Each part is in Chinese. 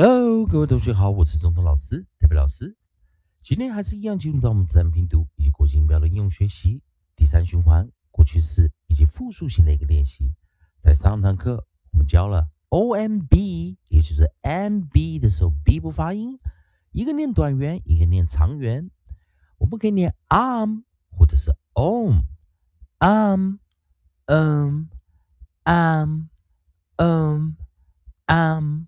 Hello，各位同学好，我是总统老师特别老师。今天还是一样进入到我们自然拼读以及国际音标的应用学习第三循环过去式以及复数型的一个练习。在上堂课我们教了 O M B，也就是 M B 的时候 B 不发音，一个念短元，一个念长元。我们可以念 arm 或者是 om，arm，um，um，um，um。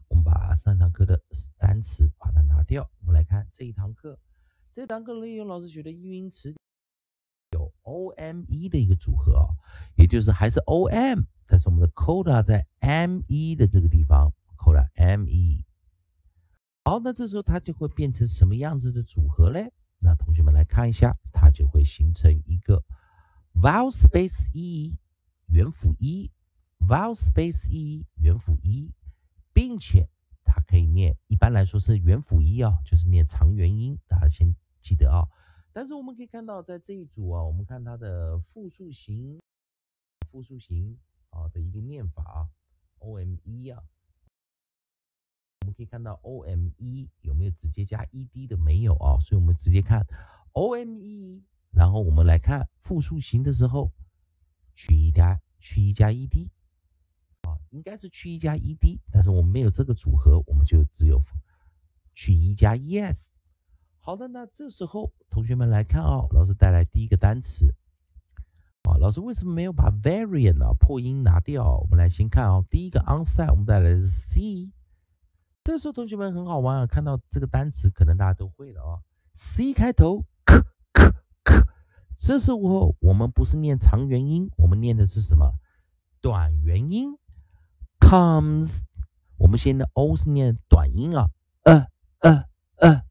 把上堂课的单词把它拿掉。我们来看这一堂课，这堂课内容老师学的英语词有 O M E 的一个组合啊，也就是还是 O M，但是我们的 coda 在 M E 的这个地方，coda M E。好，那这时候它就会变成什么样子的组合嘞？那同学们来看一下，它就会形成一个 vowel space E 元辅 E，vowel space E 元辅 E，并且。可以念，一般来说是元辅一啊，就是念长元音，大家先记得啊。但是我们可以看到，在这一组啊，我们看它的复数型，复数型啊的一个念法啊，O M E 啊，我们可以看到 O M E 有没有直接加 E D 的？没有啊，所以我们直接看 O M E，然后我们来看复数型的时候，去一加去一加 E D。应该是去一加 ed，但是我们没有这个组合，我们就只有去一加 es。好的，那这时候同学们来看啊，老师带来第一个单词。啊，老师为什么没有把 variant 啊破音拿掉？我们来先看啊，第一个 onside 我们带来的是 c。这时候同学们很好玩啊，看到这个单词可能大家都会了啊，c 开头，k k k。这时候我们不是念长元音，我们念的是什么？短元音。comes，我们现在 o 是念短音啊，呃呃呃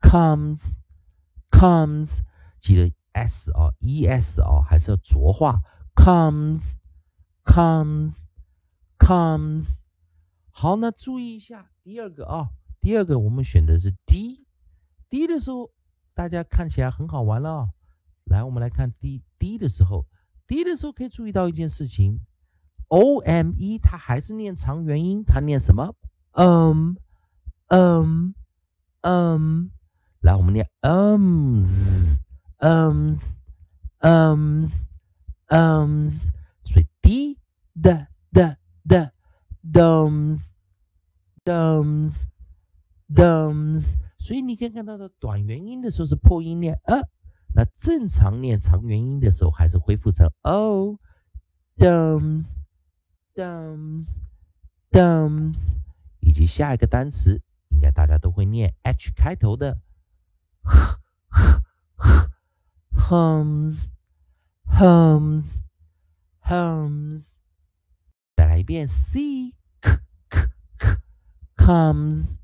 ，comes，comes，记得 s 啊，es 啊，还是要浊化，comes，comes，comes。好，那注意一下第二个啊，第二个我们选的是 d，d 的时候大家看起来很好玩了。来，我们来看 d，d 的时候，d 的时候可以注意到一件事情。O M E，它还是念长元音，它念什么？嗯嗯嗯，来，我们念 ums ums ums ums，所以 d d d d dums dums dums，所以你可以看到的短元音的时候是破音念呃，那正常念长元音的时候还是恢复成 o dums。Dums, dums，以及下一个单词，应该大家都会念 h 开头的，hums, hums, hums。再来一遍，c, k, k, k, comes,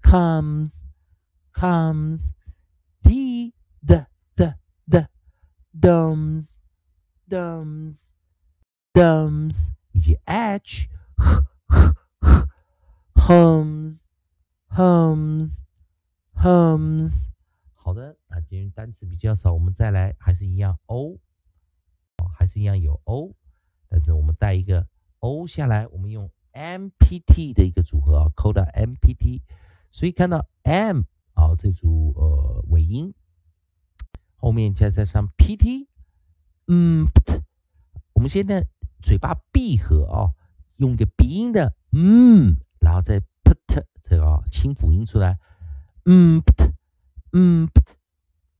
comes, comes。d, d, d, d, dums, dums, dums。以及 h hums hums hums。好的，那今天单词比较少，我们再来，还是一样 o，哦，还是一样有 o，但是我们带一个 o 下来，我们用 mpt 的一个组合啊，coda mpt，所以看到 m 啊这组呃尾音，后面加加上 pt，嗯，我们现在。嘴巴闭合啊，用个鼻音的嗯，然后再 put 这个清辅音出来，嗯 put 嗯 put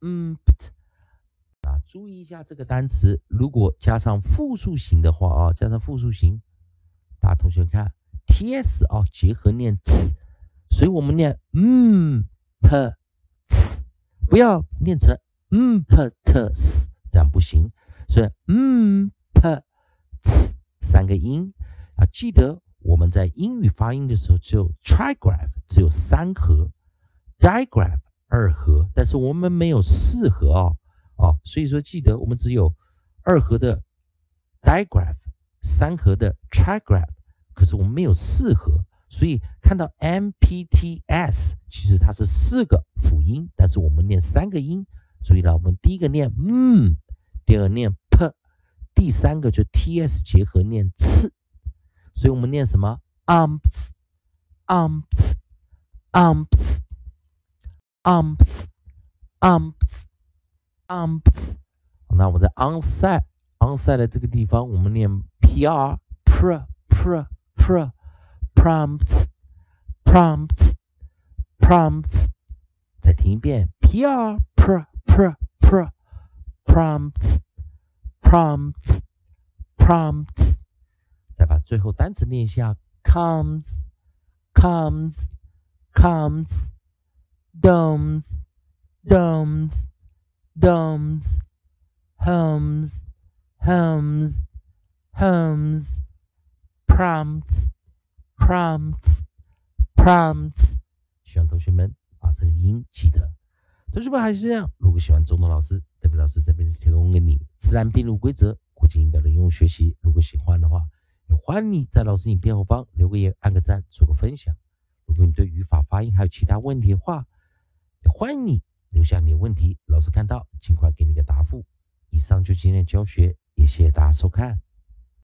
嗯 put 啊，注意一下这个单词，如果加上复数型的话啊，加上复数型，大家同学看 ts 啊，结合念 t，所以我们念嗯 p t，不要念成嗯 p ts，这样不行，所以嗯 p。三个音。啊，记得我们在英语发音的时候，只有 trigraph 只有三合，digraph 二合，但是我们没有四合哦，哦，所以说记得我们只有二合的 digraph，三合的 trigraph，可是我们没有四合，所以看到 m p t s，其实它是四个辅音，但是我们念三个音。注意了，我们第一个念嗯，第二个念第三个就 t s 结合念次，所以我们念什么？umps，umps，umps，umps，umps。那我们在 onside，onside 的这个地方，我们念 pr，pr，pr，prompts，prompts，prompts。再听一遍，pr，pr。pr pr prompts prompts prompts，再把最后单词念一下：comes comes comes domes domes domes homes, homes, homes, prompts prompts prompts。希望同学们把这个音记得。同学们还是这样，如果喜欢中东老师，德比老师这边提供给你自然并入规则、国际音标的应用学习。如果喜欢的话，也欢迎你在老师影片后方留个言、按个赞、做个分享。如果你对语法、发音还有其他问题的话，也欢迎你留下你的问题，老师看到尽快给你个答复。以上就今天的教学，也谢谢大家收看。